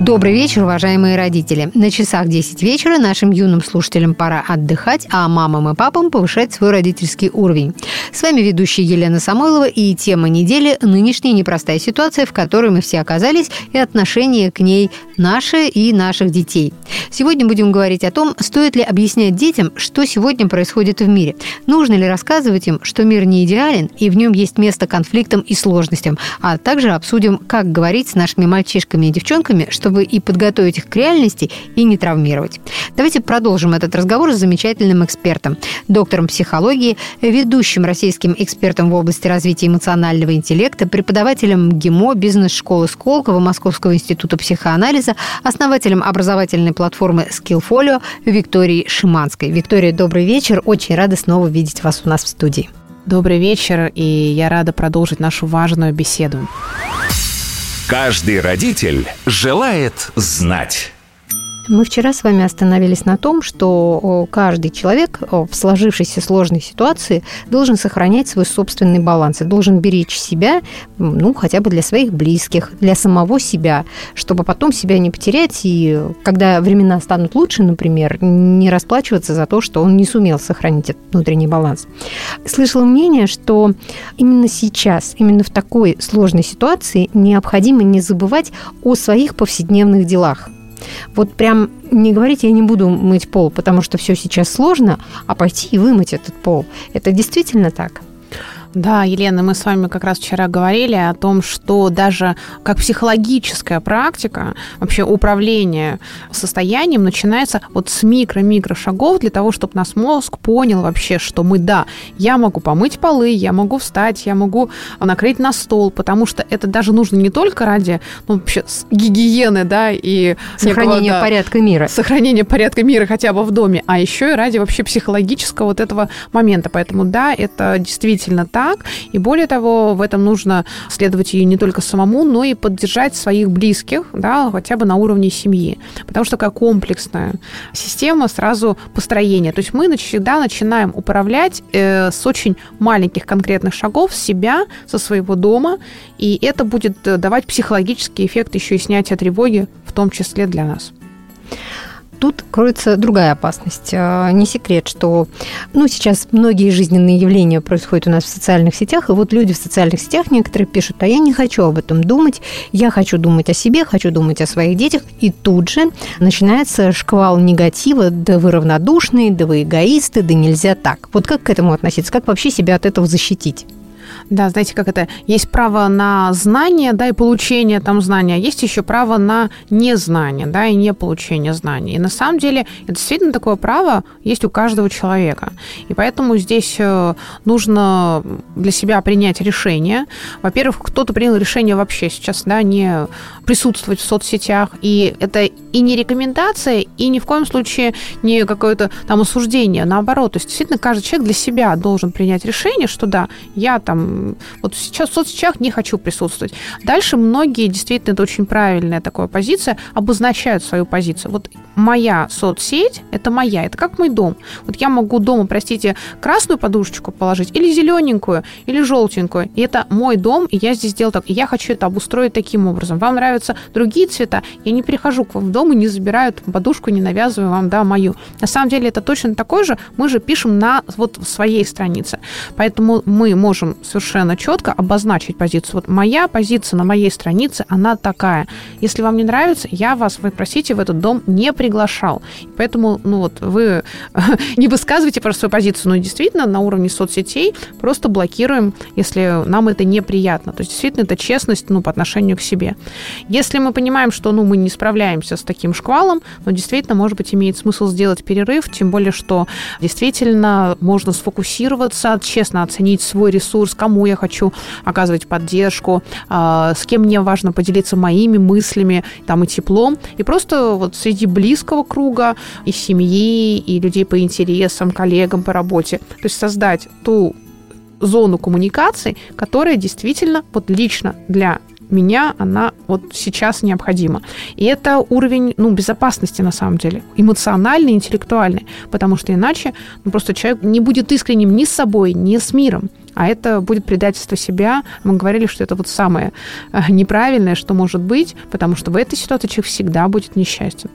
Добрый вечер, уважаемые родители. На часах 10 вечера нашим юным слушателям пора отдыхать, а мамам и папам повышать свой родительский уровень. С вами ведущая Елена Самойлова и тема недели – нынешняя непростая ситуация, в которой мы все оказались, и отношение к ней наше и наших детей. Сегодня будем говорить о том, стоит ли объяснять детям, что сегодня происходит в мире. Нужно ли рассказывать им, что мир не идеален и в нем есть место конфликтам и сложностям, а также обсудим, как говорить с нашими мальчишками и девчонками, что чтобы и подготовить их к реальности, и не травмировать. Давайте продолжим этот разговор с замечательным экспертом, доктором психологии, ведущим российским экспертом в области развития эмоционального интеллекта, преподавателем ГИМО, бизнес-школы Сколково, Московского института психоанализа, основателем образовательной платформы Skillfolio Викторией Шиманской. Виктория, добрый вечер. Очень рада снова видеть вас у нас в студии. Добрый вечер, и я рада продолжить нашу важную беседу. Каждый родитель желает знать. Мы вчера с вами остановились на том, что каждый человек в сложившейся сложной ситуации должен сохранять свой собственный баланс и должен беречь себя, ну, хотя бы для своих близких, для самого себя, чтобы потом себя не потерять и, когда времена станут лучше, например, не расплачиваться за то, что он не сумел сохранить этот внутренний баланс. Слышала мнение, что именно сейчас, именно в такой сложной ситуации необходимо не забывать о своих повседневных делах – вот прям не говорить, я не буду мыть пол, потому что все сейчас сложно, а пойти и вымыть этот пол. Это действительно так? Да, Елена, мы с вами как раз вчера говорили о том, что даже как психологическая практика, вообще управление состоянием начинается вот с микро-микро шагов для того, чтобы наш мозг понял вообще, что мы, да, я могу помыть полы, я могу встать, я могу накрыть на стол, потому что это даже нужно не только ради ну, вообще гигиены, да, и сохранения некого, да, порядка мира. Сохранения порядка мира хотя бы в доме, а еще и ради вообще психологического вот этого момента. Поэтому, да, это действительно так так. И более того, в этом нужно следовать ей не только самому, но и поддержать своих близких, да, хотя бы на уровне семьи. Потому что такая комплексная система сразу построения. То есть мы всегда начинаем управлять э, с очень маленьких конкретных шагов себя, со своего дома, и это будет э, давать психологический эффект еще и снятия тревоги, в том числе для нас тут кроется другая опасность. А, не секрет, что ну, сейчас многие жизненные явления происходят у нас в социальных сетях, и вот люди в социальных сетях некоторые пишут, а я не хочу об этом думать, я хочу думать о себе, хочу думать о своих детях, и тут же начинается шквал негатива, да вы равнодушные, да вы эгоисты, да нельзя так. Вот как к этому относиться, как вообще себя от этого защитить? Да, знаете, как это? Есть право на знание, да, и получение там знания, а есть еще право на незнание, да, и не получение знаний. И на самом деле это действительно такое право есть у каждого человека. И поэтому здесь э, нужно для себя принять решение. Во-первых, кто-то принял решение вообще сейчас, да, не присутствовать в соцсетях, и это и не рекомендация, и ни в коем случае не какое-то там осуждение, наоборот. То есть действительно каждый человек для себя должен принять решение, что да, я там вот сейчас в соцсетях не хочу присутствовать. Дальше многие, действительно, это очень правильная такая позиция, обозначают свою позицию. Вот моя соцсеть – это моя, это как мой дом. Вот я могу дома, простите, красную подушечку положить, или зелененькую, или желтенькую. И это мой дом, и я здесь сделал так. И я хочу это обустроить таким образом. Вам нравятся другие цвета, я не прихожу к вам в дом и не забираю подушку, не навязываю вам, да, мою. На самом деле это точно такой же, мы же пишем на вот своей странице. Поэтому мы можем совершенно четко обозначить позицию. Вот моя позиция на моей странице, она такая. Если вам не нравится, я вас, вы просите, в этот дом не приглашал. Поэтому, ну вот, вы не высказывайте просто свою позицию, но действительно на уровне соцсетей просто блокируем, если нам это неприятно. То есть, действительно, это честность, ну, по отношению к себе. Если мы понимаем, что, ну, мы не справляемся с таким шквалом, ну, действительно, может быть, имеет смысл сделать перерыв, тем более, что действительно можно сфокусироваться, честно оценить свой ресурс, кому я хочу оказывать поддержку, а, с кем мне важно поделиться моими мыслями там, и теплом. И просто вот среди близкого круга и семьи, и людей по интересам, коллегам по работе. То есть создать ту зону коммуникации, которая действительно вот лично для меня она вот сейчас необходима. И это уровень ну, безопасности на самом деле, эмоциональный, интеллектуальный, потому что иначе ну, просто человек не будет искренним ни с собой, ни с миром а это будет предательство себя. Мы говорили, что это вот самое э, неправильное, что может быть, потому что в этой ситуации человек всегда будет несчастен.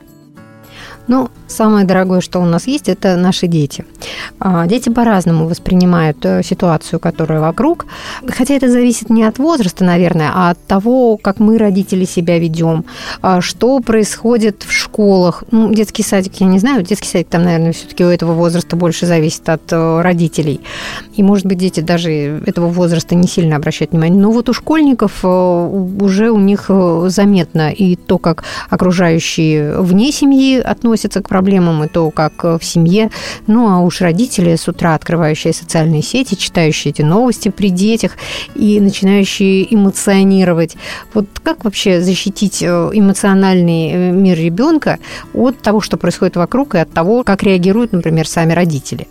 Ну, самое дорогое, что у нас есть, это наши дети. А, дети по-разному воспринимают э, ситуацию, которая вокруг. Хотя это зависит не от возраста, наверное, а от того, как мы, родители, себя ведем, а, что происходит в школах. Ну, детский садик, я не знаю, детский садик там, наверное, все-таки у этого возраста больше зависит от э, родителей. И, может быть, дети даже этого возраста не сильно обращают внимание. Но вот у школьников э, уже у них заметно и то, как окружающие вне семьи относятся относятся к проблемам, и то, как э, в семье. Ну, а уж родители с утра открывающие социальные сети, читающие эти новости при детях и начинающие эмоционировать. Вот как вообще защитить э, эмоциональный э, мир ребенка от того, что происходит вокруг, и от того, как реагируют, например, сами родители?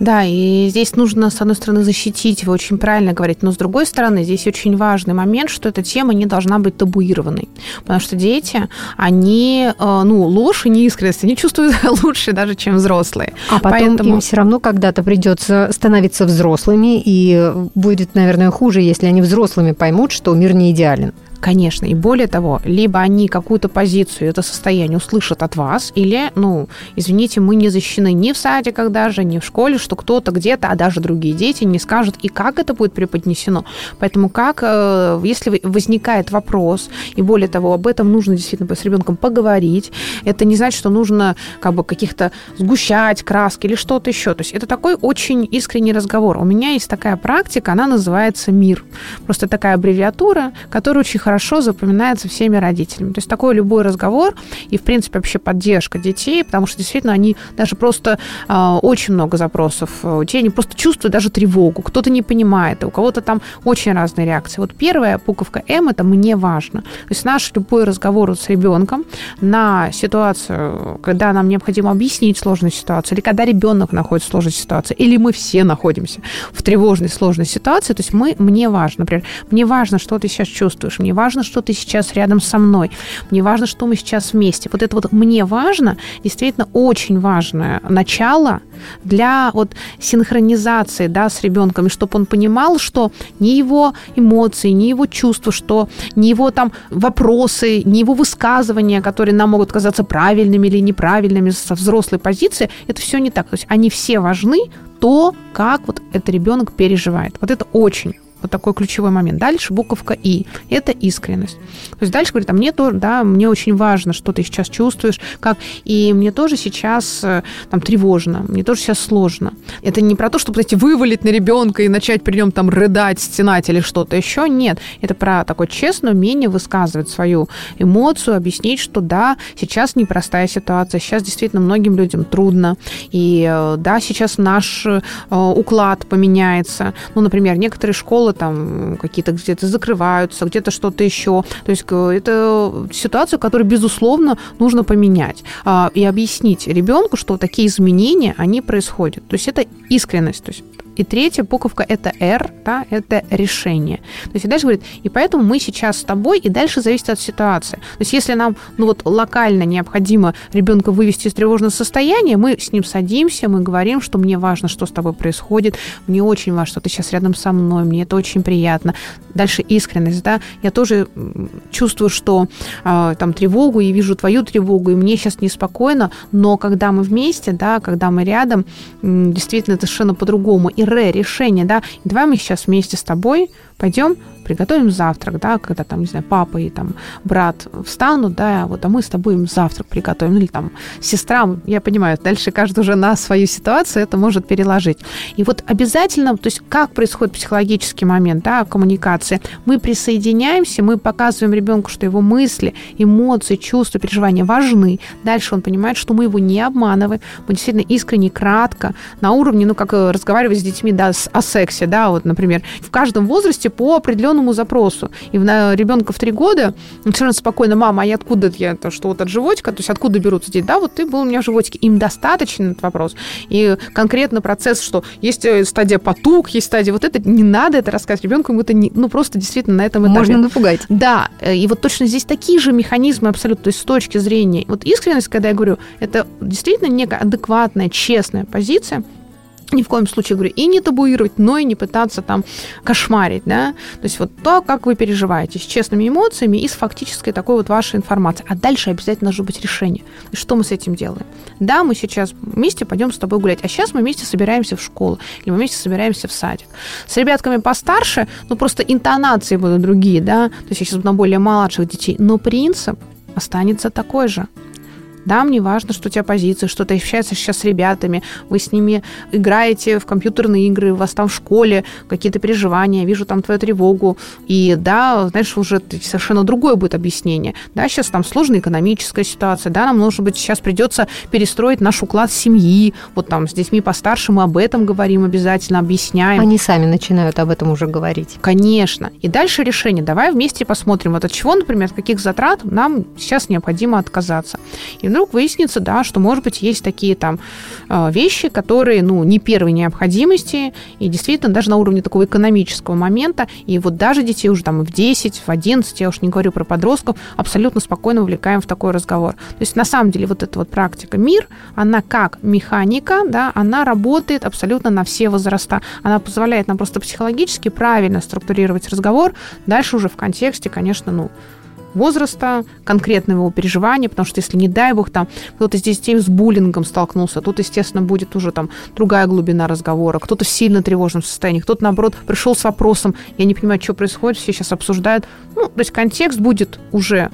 Да, и здесь нужно, с одной стороны, защитить, вы очень правильно говорите, но с другой стороны, здесь очень важный момент, что эта тема не должна быть табуированной. Потому что дети, они, э, ну, ложь и неискренность, они чувствуют лучше даже, чем взрослые. А потом Поэтому... им все равно когда-то придется становиться взрослыми, и будет, наверное, хуже, если они взрослыми поймут, что мир не идеален. Конечно, и более того, либо они какую-то позицию, это состояние услышат от вас, или, ну, извините, мы не защищены ни в садиках даже, ни в школе, что кто-то где-то, а даже другие дети не скажут, и как это будет преподнесено. Поэтому как, э, если возникает вопрос, и более того, об этом нужно действительно с ребенком поговорить, это не значит, что нужно как бы каких-то сгущать краски или что-то еще. То есть это такой очень искренний разговор. У меня есть такая практика, она называется «Мир». Просто такая аббревиатура, которая очень хорошо запоминается всеми родителями. То есть такой любой разговор и, в принципе, вообще поддержка детей, потому что действительно они даже просто э, очень много запросов у детей, они просто чувствуют даже тревогу, кто-то не понимает, у кого-то там очень разные реакции. Вот первая буковка М – это «мне важно». То есть наш любой разговор с ребенком на ситуацию, когда нам необходимо объяснить сложную ситуацию, или когда ребенок находится в сложной ситуации, или мы все находимся в тревожной, сложной ситуации, то есть мы, мне важно, например, мне важно, что ты сейчас чувствуешь, мне важно, что ты сейчас рядом со мной, мне важно, что мы сейчас вместе. Вот это вот «мне важно» действительно очень важное начало для вот синхронизации да, с ребенком, и чтобы он понимал, что ни его эмоции, ни его чувства, что ни его там вопросы, ни его высказывания, которые нам могут казаться правильными или неправильными со взрослой позиции, это все не так. То есть они все важны, то, как вот этот ребенок переживает. Вот это очень вот такой ключевой момент. Дальше буковка И. Это искренность. То есть дальше говорит, а мне тоже, да, мне очень важно, что ты сейчас чувствуешь, как, и мне тоже сейчас э, там тревожно, мне тоже сейчас сложно. Это не про то, чтобы, знаете, вывалить на ребенка и начать при нем там рыдать, стенать или что-то еще. Нет. Это про такое честное умение высказывать свою эмоцию, объяснить, что да, сейчас непростая ситуация, сейчас действительно многим людям трудно, и э, да, сейчас наш э, уклад поменяется. Ну, например, некоторые школы школы там какие-то где-то закрываются, где-то что-то еще. То есть э, это ситуация, которую, безусловно, нужно поменять а, и объяснить ребенку, что такие изменения, они происходят. То есть это искренность. То есть и третья буковка – это R, да, это решение. То есть и дальше говорит, и поэтому мы сейчас с тобой, и дальше зависит от ситуации. То есть если нам ну вот локально необходимо ребенка вывести из тревожного состояния, мы с ним садимся, мы говорим, что мне важно, что с тобой происходит, мне очень важно, что ты сейчас рядом со мной, мне это очень приятно. Дальше искренность, да, я тоже чувствую, что э, там тревогу, и вижу твою тревогу, и мне сейчас неспокойно, но когда мы вместе, да, когда мы рядом, действительно это совершенно по-другому. И ре, решение, да, давай мы сейчас вместе с тобой пойдем приготовим завтрак, да, когда там, не знаю, папа и там брат встанут, да, вот, а мы с тобой им завтрак приготовим, или там сестра, я понимаю, дальше каждый уже на свою ситуацию это может переложить. И вот обязательно, то есть как происходит психологический момент, да, коммуникации, мы присоединяемся, мы показываем ребенку, что его мысли, эмоции, чувства, переживания важны. Дальше он понимает, что мы его не обманываем, мы действительно искренне, кратко, на уровне, ну, как э, разговаривать с детьми, да, о сексе, да, вот, например, в каждом возрасте возрасте по определенному запросу. И на ребенка в три года совершенно спокойно, мама, а я откуда я, то, что вот от животика, то есть откуда берутся дети? Да, вот ты был у меня в животике. Им достаточно этот вопрос. И конкретно процесс, что есть э, стадия потуг, есть стадия вот это, не надо это рассказывать ребенку, ему это не, ну просто действительно на этом этапе. Можно напугать. Да, э, и вот точно здесь такие же механизмы абсолютно, то есть с точки зрения, вот искренность, когда я говорю, это действительно некая адекватная, честная позиция, ни в коем случае, говорю, и не табуировать, но и не пытаться там кошмарить, да, то есть вот то, как вы переживаете, с честными эмоциями и с фактической такой вот вашей информацией. А дальше обязательно должно быть решение. И что мы с этим делаем? Да, мы сейчас вместе пойдем с тобой гулять, а сейчас мы вместе собираемся в школу, или мы вместе собираемся в садик. С ребятками постарше, ну, просто интонации будут другие, да, то есть я сейчас на более младших детей, но принцип останется такой же. Да, мне важно, что у тебя позиция, что ты общаешься сейчас с ребятами, вы с ними играете в компьютерные игры, у вас там в школе какие-то переживания, вижу там твою тревогу. И да, знаешь, уже совершенно другое будет объяснение. Да, сейчас там сложная экономическая ситуация, да, нам, может быть, сейчас придется перестроить наш уклад семьи, вот там с детьми постарше мы об этом говорим обязательно, объясняем. Они сами начинают об этом уже говорить. Конечно. И дальше решение. Давай вместе посмотрим, вот от чего, например, от каких затрат нам сейчас необходимо отказаться. И вдруг выяснится, да, что, может быть, есть такие там э, вещи, которые, ну, не первой необходимости, и действительно даже на уровне такого экономического момента, и вот даже детей уже там в 10, в 11, я уж не говорю про подростков, абсолютно спокойно увлекаем в такой разговор. То есть, на самом деле, вот эта вот практика МИР, она как механика, да, она работает абсолютно на все возраста. Она позволяет нам просто психологически правильно структурировать разговор, дальше уже в контексте, конечно, ну, возраста, конкретного его переживания, потому что если, не дай бог, там кто-то здесь детей с буллингом столкнулся, тут, естественно, будет уже там другая глубина разговора, кто-то в сильно тревожном состоянии, кто-то, наоборот, пришел с вопросом, я не понимаю, что происходит, все сейчас обсуждают. Ну, то есть контекст будет уже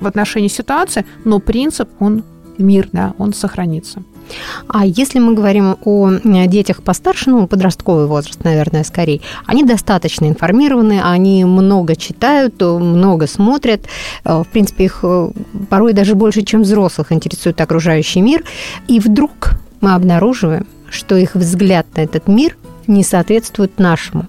в отношении ситуации, но принцип, он мир, да, он сохранится. А если мы говорим о детях постарше, ну, подростковый возраст, наверное, скорее, они достаточно информированы, они много читают, много смотрят. Э, в принципе, их э, порой даже больше, чем взрослых, интересует окружающий мир. И вдруг мы обнаруживаем, что их взгляд на этот мир не соответствует нашему.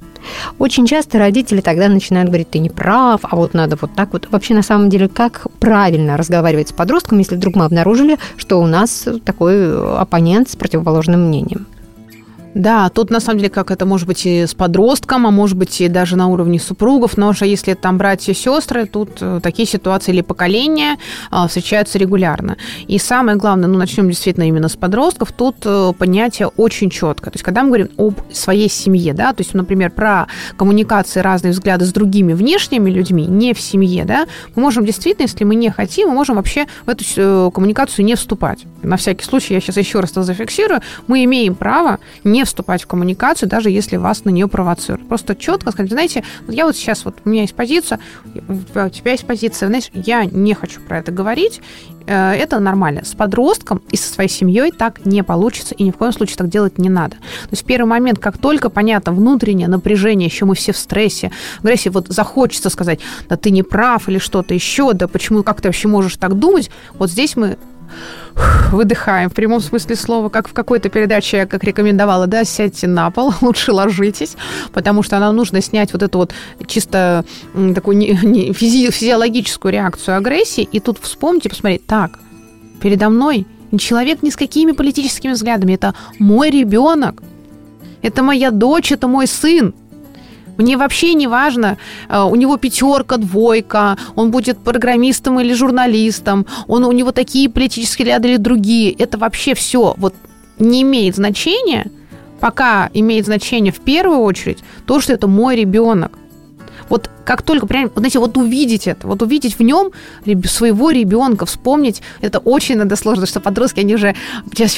Очень часто родители тогда начинают говорить, ты не прав, а вот надо вот так вот. Вообще, на самом деле, как правильно разговаривать с подростком, если вдруг мы обнаружили, что у нас такой оппонент с противоположным мнением? Да, тут на самом деле как это может быть и с подростком, а может быть и даже на уровне супругов, но уже если там братья и сестры, тут э, такие ситуации или поколения а, встречаются регулярно. И самое главное, ну начнем действительно именно с подростков, тут э, понятие очень четко. То есть когда мы говорим об своей семье, да, то есть, например, про коммуникации, разные взгляды с другими внешними людьми, не в семье, да, мы можем действительно, если мы не хотим, мы можем вообще в эту э, коммуникацию не вступать. На всякий случай, я сейчас еще раз это зафиксирую, мы имеем право не вступать в коммуникацию, даже если вас на нее провоцируют. Просто четко сказать, знаете, я вот сейчас, вот у меня есть позиция, у тебя есть позиция, знаешь, я не хочу про это говорить, э, это нормально. С подростком и со своей семьей так не получится, и ни в коем случае так делать не надо. То есть первый момент, как только понятно внутреннее напряжение, еще мы все в стрессе, в агрессии, вот захочется сказать, да ты не прав или что-то еще, да почему, как ты вообще можешь так думать, вот здесь мы выдыхаем. В прямом смысле слова, как в какой-то передаче я как рекомендовала, да, сядьте на пол, лучше ложитесь, потому что нам нужно снять вот эту вот чисто такую не, не, физи, физиологическую реакцию агрессии, и тут вспомните, посмотреть, так, передо мной не человек ни с какими политическими взглядами, это мой ребенок, это моя дочь, это мой сын, мне вообще не важно, э, у него пятерка, двойка, он будет программистом или журналистом, он, у него такие политические ряды или другие. Это вообще все вот не имеет значения, пока имеет значение в первую очередь то, что это мой ребенок. Вот как только, прям, знаете, вот увидеть это, вот увидеть в нем своего ребенка, вспомнить, это очень надо сложно, что подростки, они уже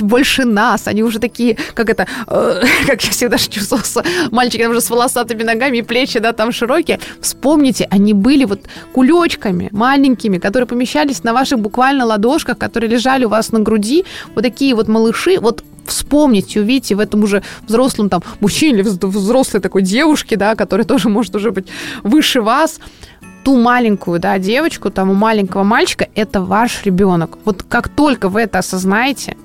больше нас, они уже такие, как это, э, как я всегда чувствовала, с мальчиками уже с волосатыми ногами и плечи, да, там широкие. Вспомните, они были вот кулечками маленькими, которые помещались на ваших буквально ладошках, которые лежали у вас на груди, вот такие вот малыши, вот вспомните, увидите в этом уже взрослом там мужчине или взрослой такой девушке, да, которая тоже может уже быть выше вас, ту маленькую, да, девочку, тому маленького мальчика, это ваш ребенок. Вот как только вы это осознаете,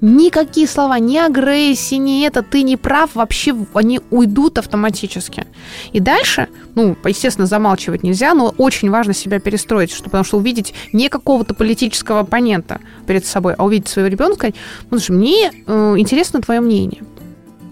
Никакие слова, ни агрессии, ни это, ты не прав, вообще они уйдут автоматически. И дальше, ну, естественно, замалчивать нельзя, но очень важно себя перестроить, что, потому что увидеть не какого-то политического оппонента перед собой, а увидеть своего ребенка, сказать, ну, слушай, мне э, интересно твое мнение.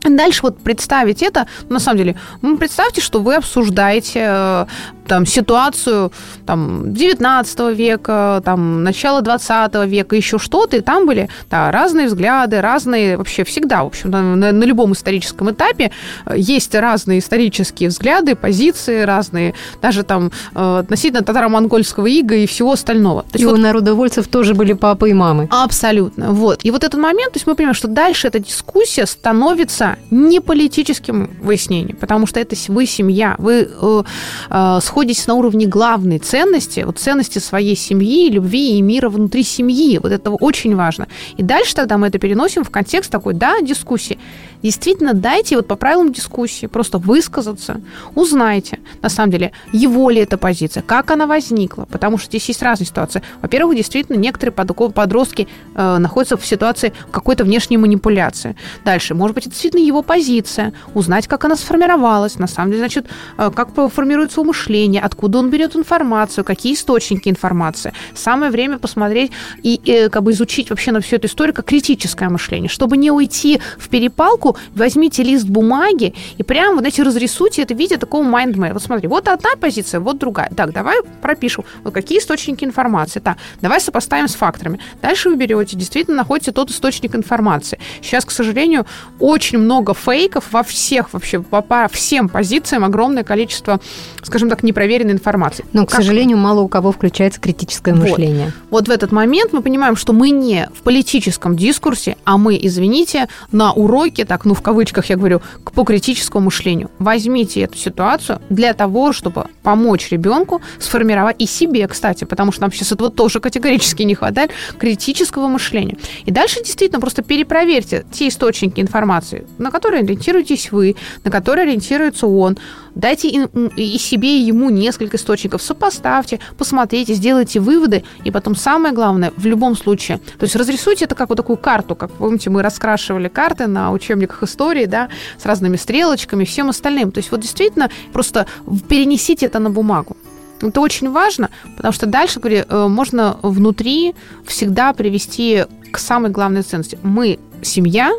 Дальше вот представить это, на самом деле, представьте, что вы обсуждаете э, там, ситуацию там, 19 века, там, начала 20 века, еще что-то, и там были да, разные взгляды, разные, вообще всегда, в общем, на, на, на любом историческом этапе э, есть разные исторические взгляды, позиции разные, даже там э, относительно татаро-монгольского ига и всего остального. То есть, и вот, у народовольцев тоже были папы и мамы. Абсолютно, вот. И вот этот момент, то есть мы понимаем, что дальше эта дискуссия становится не политическим выяснением, потому что это вы семья, вы э, э, сходите находитесь на уровне главной ценности, вот ценности своей семьи, любви и мира внутри семьи. Вот это очень важно. И дальше тогда мы это переносим в контекст такой, да, дискуссии. Действительно, дайте вот по правилам дискуссии просто высказаться, узнайте, на самом деле, его ли эта позиция, как она возникла, потому что здесь есть разные ситуации. Во-первых, действительно, некоторые подростки э, находятся в ситуации какой-то внешней манипуляции. Дальше, может быть, это действительно его позиция, узнать, как она сформировалась, на самом деле, значит, э, как формируется умышление, откуда он берет информацию, какие источники информации. Самое время посмотреть и э, как бы изучить вообще на всю эту историю как критическое мышление, чтобы не уйти в перепалку возьмите лист бумаги и прямо, вот эти разрисуйте это в виде такого майндмэра. Вот смотри, вот одна позиция, вот другая. Так, давай пропишем, вот какие источники информации. Так, давай сопоставим с факторами. Дальше вы берете, действительно находите тот источник информации. Сейчас, к сожалению, очень много фейков во всех вообще, по, по всем позициям огромное количество, скажем так, непроверенной информации. Но, к как... сожалению, мало у кого включается критическое вот. мышление. Вот в этот момент мы понимаем, что мы не в политическом дискурсе, а мы, извините, на уроке, так так, ну, в кавычках я говорю, по критическому мышлению. Возьмите эту ситуацию для того, чтобы помочь ребенку сформировать и себе, кстати, потому что нам сейчас этого тоже категорически не хватает, критического мышления. И дальше действительно просто перепроверьте те источники информации, на которые ориентируетесь вы, на которые ориентируется он, Дайте и себе, и ему несколько источников, сопоставьте, посмотрите, сделайте выводы, и потом самое главное, в любом случае, то есть разрисуйте это как вот такую карту, как, помните, мы раскрашивали карты на учебниках истории, да, с разными стрелочками, всем остальным. То есть вот действительно просто перенесите это на бумагу. Это очень важно, потому что дальше, говорю, э, можно внутри всегда привести к самой главной ценности. Мы семья,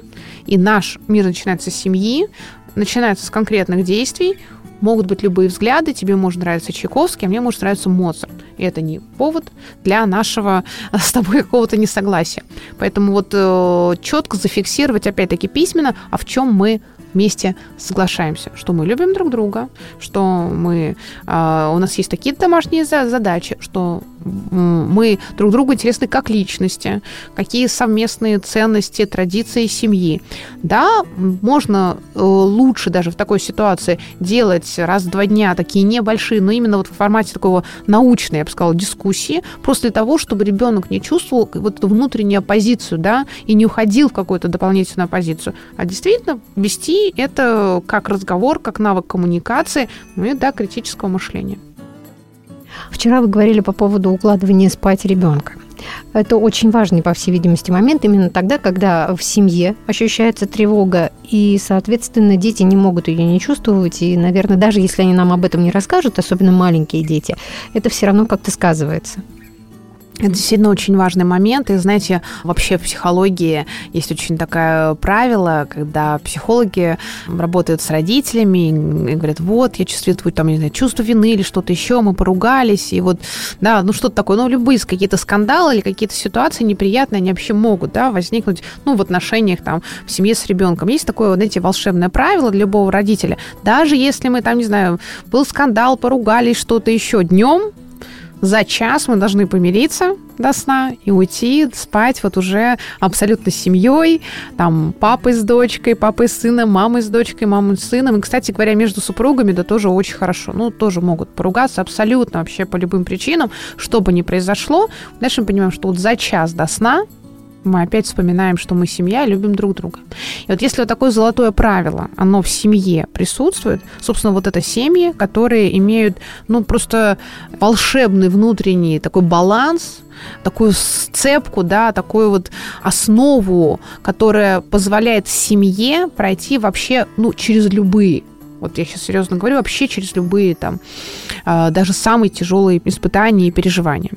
и наш мир начинается с семьи, начинается с конкретных действий, могут быть любые взгляды, тебе может нравиться Чайковский, а мне может нравиться Моцарт. И это не повод для нашего с тобой какого-то несогласия. Поэтому вот э, четко зафиксировать, опять-таки, письменно, а в чем мы вместе соглашаемся, что мы любим друг друга, что мы, э, у нас есть такие домашние задачи, что мы друг другу интересны как личности, какие совместные ценности, традиции семьи. Да, можно э, лучше даже в такой ситуации делать раз в два дня такие небольшие, но именно вот в формате такого научной, я бы сказала, дискуссии, для того, чтобы ребенок не чувствовал вот эту внутреннюю оппозицию, да, и не уходил в какую-то дополнительную оппозицию, а действительно вести это как разговор, как навык коммуникации, ну и, да, критического мышления. Вчера вы говорили по поводу укладывания спать ребенка. Это очень важный, по всей видимости, момент именно тогда, когда в семье ощущается тревога, и, соответственно, дети не могут ее не чувствовать, и, наверное, даже если они нам об этом не расскажут, особенно маленькие дети, это все равно как-то сказывается. Это действительно очень важный момент. И, знаете, вообще в психологии есть очень такое правило, когда психологи работают с родителями и говорят, вот, я чувствую там, не знаю, чувство вины или что-то еще, мы поругались, и вот, да, ну что-то такое, ну, любые какие-то скандалы или какие-то ситуации неприятные, они вообще могут, да, возникнуть, ну, в отношениях там, в семье с ребенком. Есть такое, вот, знаете, волшебное правило для любого родителя. Даже если мы там, не знаю, был скандал, поругались, что-то еще днем, за час мы должны помириться до сна и уйти спать вот уже абсолютно с семьей, там папой с дочкой, папой с сыном, мамой с дочкой, мамой с сыном. И, кстати говоря, между супругами, да тоже очень хорошо. Ну, тоже могут поругаться абсолютно вообще по любым причинам, что бы ни произошло. Дальше мы понимаем, что вот за час до сна мы опять вспоминаем, что мы семья, любим друг друга. И вот если вот такое золотое правило, оно в семье присутствует, собственно, вот это семьи, которые имеют, ну, просто волшебный внутренний такой баланс, такую сцепку, да, такую вот основу, которая позволяет семье пройти вообще, ну, через любые вот я сейчас серьезно говорю, вообще через любые там, а, даже самые тяжелые испытания и переживания.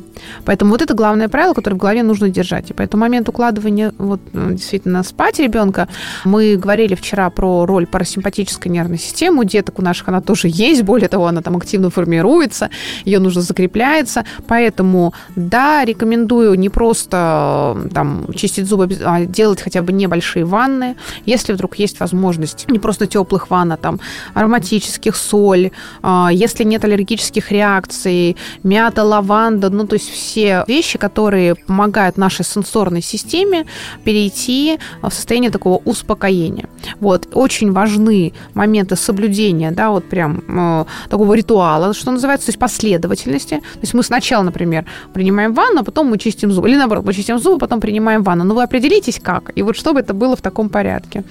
Поэтому вот это главное правило, которое в голове нужно держать. И поэтому момент укладывания вот действительно спать ребенка, мы говорили вчера про роль парасимпатической нервной системы, у деток у наших она тоже есть, более того, она там активно формируется, ее нужно закрепляется, поэтому, да, рекомендую не просто там чистить зубы, а делать хотя бы небольшие ванны, если вдруг есть возможность не просто теплых ванн, а там ароматических, соль, а, если нет аллергических реакций, мята, лаванда, ну, то есть все вещи, которые помогают нашей сенсорной системе перейти в состояние такого успокоения. Вот, очень важны моменты соблюдения, да, вот прям э, такого ритуала, что называется, то есть последовательности. То есть мы сначала, например, принимаем ванну, а потом мы чистим зубы. Или наоборот, мы чистим зубы, потом принимаем ванну. Но вы определитесь как. И вот чтобы это было в таком порядке.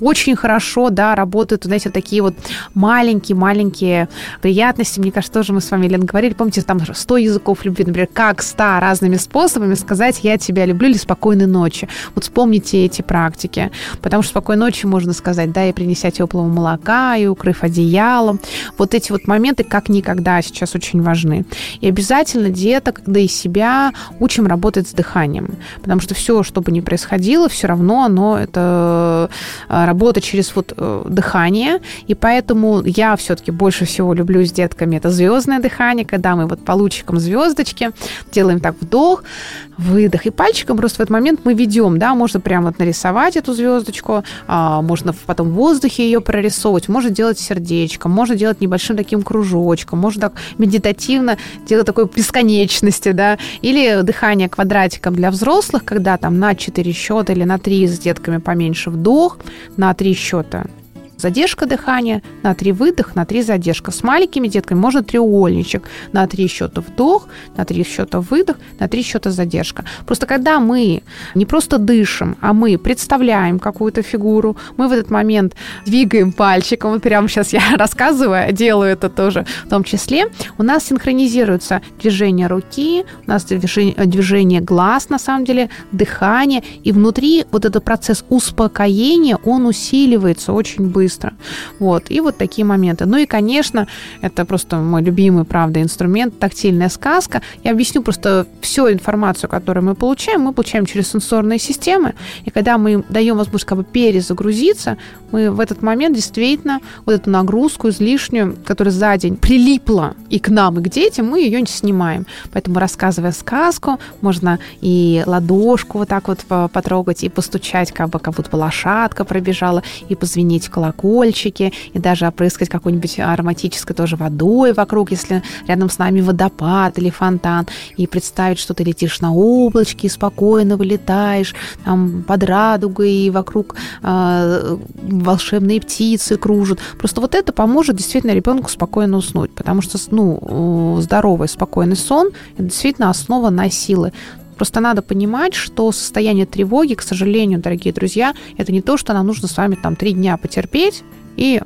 Очень хорошо, да, работают, знаете, такие вот маленькие-маленькие приятности. Мне кажется, тоже мы с вами, Лен, говорили. Помните, там 100 языков любви, например, как 100 разными способами сказать «я тебя люблю» или «спокойной ночи». Вот вспомните эти практики, потому что «спокойной ночи» можно сказать, да, и принеся теплого молока, и укрыв одеялом. Вот эти вот моменты как никогда сейчас очень важны. И обязательно деток, да и себя учим работать с дыханием, потому что все, что бы ни происходило, все равно оно это э, работа через вот э, дыхание, и поэтому Поэтому я все-таки больше всего люблю с детками это звездное дыхание, когда мы вот получиком звездочки делаем так вдох, выдох. И пальчиком просто в этот момент мы ведем, да, можно прямо вот нарисовать эту звездочку, а, можно потом в воздухе ее прорисовывать, можно делать сердечком, можно делать небольшим таким кружочком, можно так медитативно делать такой бесконечности, да, или дыхание квадратиком для взрослых, когда там на 4 счета или на 3 с детками поменьше вдох, на 3 счета задержка дыхания, на три выдох, на три задержка. С маленькими детками можно треугольничек. На три счета вдох, на три счета выдох, на три счета задержка. Просто когда мы не просто дышим, а мы представляем какую-то фигуру, мы в этот момент двигаем пальчиком, вот прямо сейчас я рассказываю, делаю это тоже в том числе, у нас синхронизируется движение руки, у нас движение, движение глаз, на самом деле, дыхание, и внутри вот этот процесс успокоения, он усиливается очень быстро быстро. Вот. И вот такие моменты. Ну и, конечно, это просто мой любимый, правда, инструмент, тактильная сказка. Я объясню просто всю информацию, которую мы получаем, мы получаем через сенсорные системы. И когда мы даем возможность как бы перезагрузиться, мы в этот момент действительно вот эту нагрузку излишнюю, которая за день прилипла и к нам, и к детям, мы ее не снимаем. Поэтому, рассказывая сказку, можно и ладошку вот так вот потрогать, и постучать, как бы как будто бы лошадка пробежала, и позвенеть в колокол колокольчики, и даже опрыскать какой-нибудь ароматической тоже водой вокруг, если рядом с нами водопад или фонтан, и представить, что ты летишь на облачке спокойно вылетаешь там под радугой, и вокруг э, волшебные птицы кружат. Просто вот это поможет действительно ребенку спокойно уснуть, потому что ну, здоровый, спокойный сон – это действительно основа на силы. Просто надо понимать, что состояние тревоги, к сожалению, дорогие друзья, это не то, что нам нужно с вами там три дня потерпеть и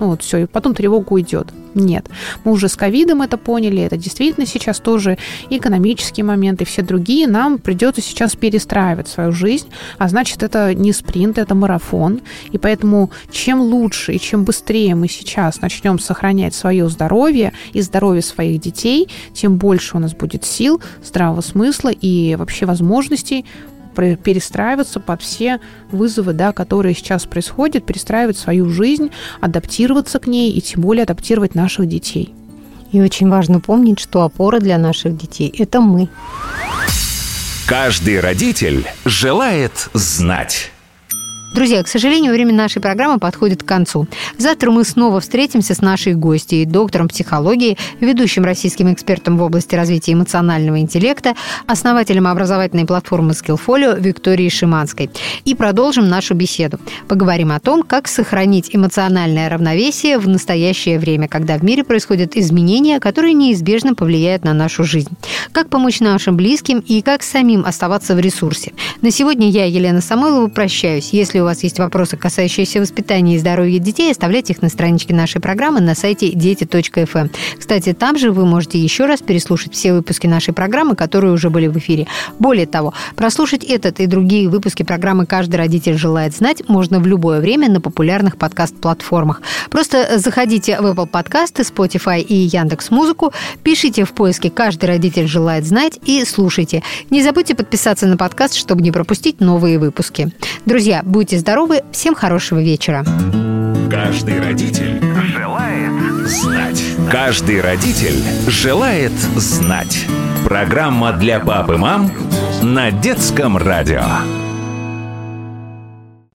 ну вот все, и потом тревога уйдет. Нет. Мы уже с ковидом это поняли, это действительно сейчас тоже экономические моменты, все другие. Нам придется сейчас перестраивать свою жизнь, а значит, это не спринт, это марафон. И поэтому чем лучше и чем быстрее мы сейчас начнем сохранять свое здоровье и здоровье своих детей, тем больше у нас будет сил, здравого смысла и вообще возможностей перестраиваться под все вызовы, да, которые сейчас происходят, перестраивать свою жизнь, адаптироваться к ней и тем более адаптировать наших детей. И очень важно помнить, что опора для наших детей – это мы. Каждый родитель желает знать. Друзья, к сожалению, время нашей программы подходит к концу. Завтра мы снова встретимся с нашей гостьей, доктором психологии, ведущим российским экспертом в области развития эмоционального интеллекта, основателем образовательной платформы Skillfolio Викторией Шиманской. И продолжим нашу беседу. Поговорим о том, как сохранить эмоциональное равновесие в настоящее время, когда в мире происходят изменения, которые неизбежно повлияют на нашу жизнь. Как помочь нашим близким и как самим оставаться в ресурсе. На сегодня я, Елена Самойлова, прощаюсь. Если у вас есть вопросы, касающиеся воспитания и здоровья детей, оставляйте их на страничке нашей программы на сайте дети.фм. Эм. Кстати, там же вы можете еще раз переслушать все выпуски нашей программы, которые уже были в эфире. Более того, прослушать этот и другие выпуски программы «Каждый родитель желает знать» можно в любое время на популярных подкаст-платформах. Просто заходите в Apple подкасты, Spotify и Яндекс Музыку, пишите в поиске «Каждый родитель желает знать» и слушайте. Не забудьте подписаться на подкаст, чтобы не пропустить новые выпуски. Друзья, будьте здоровы, всем хорошего вечера. Каждый родитель желает знать. Каждый родитель желает знать. Программа для пап и мам на детском радио.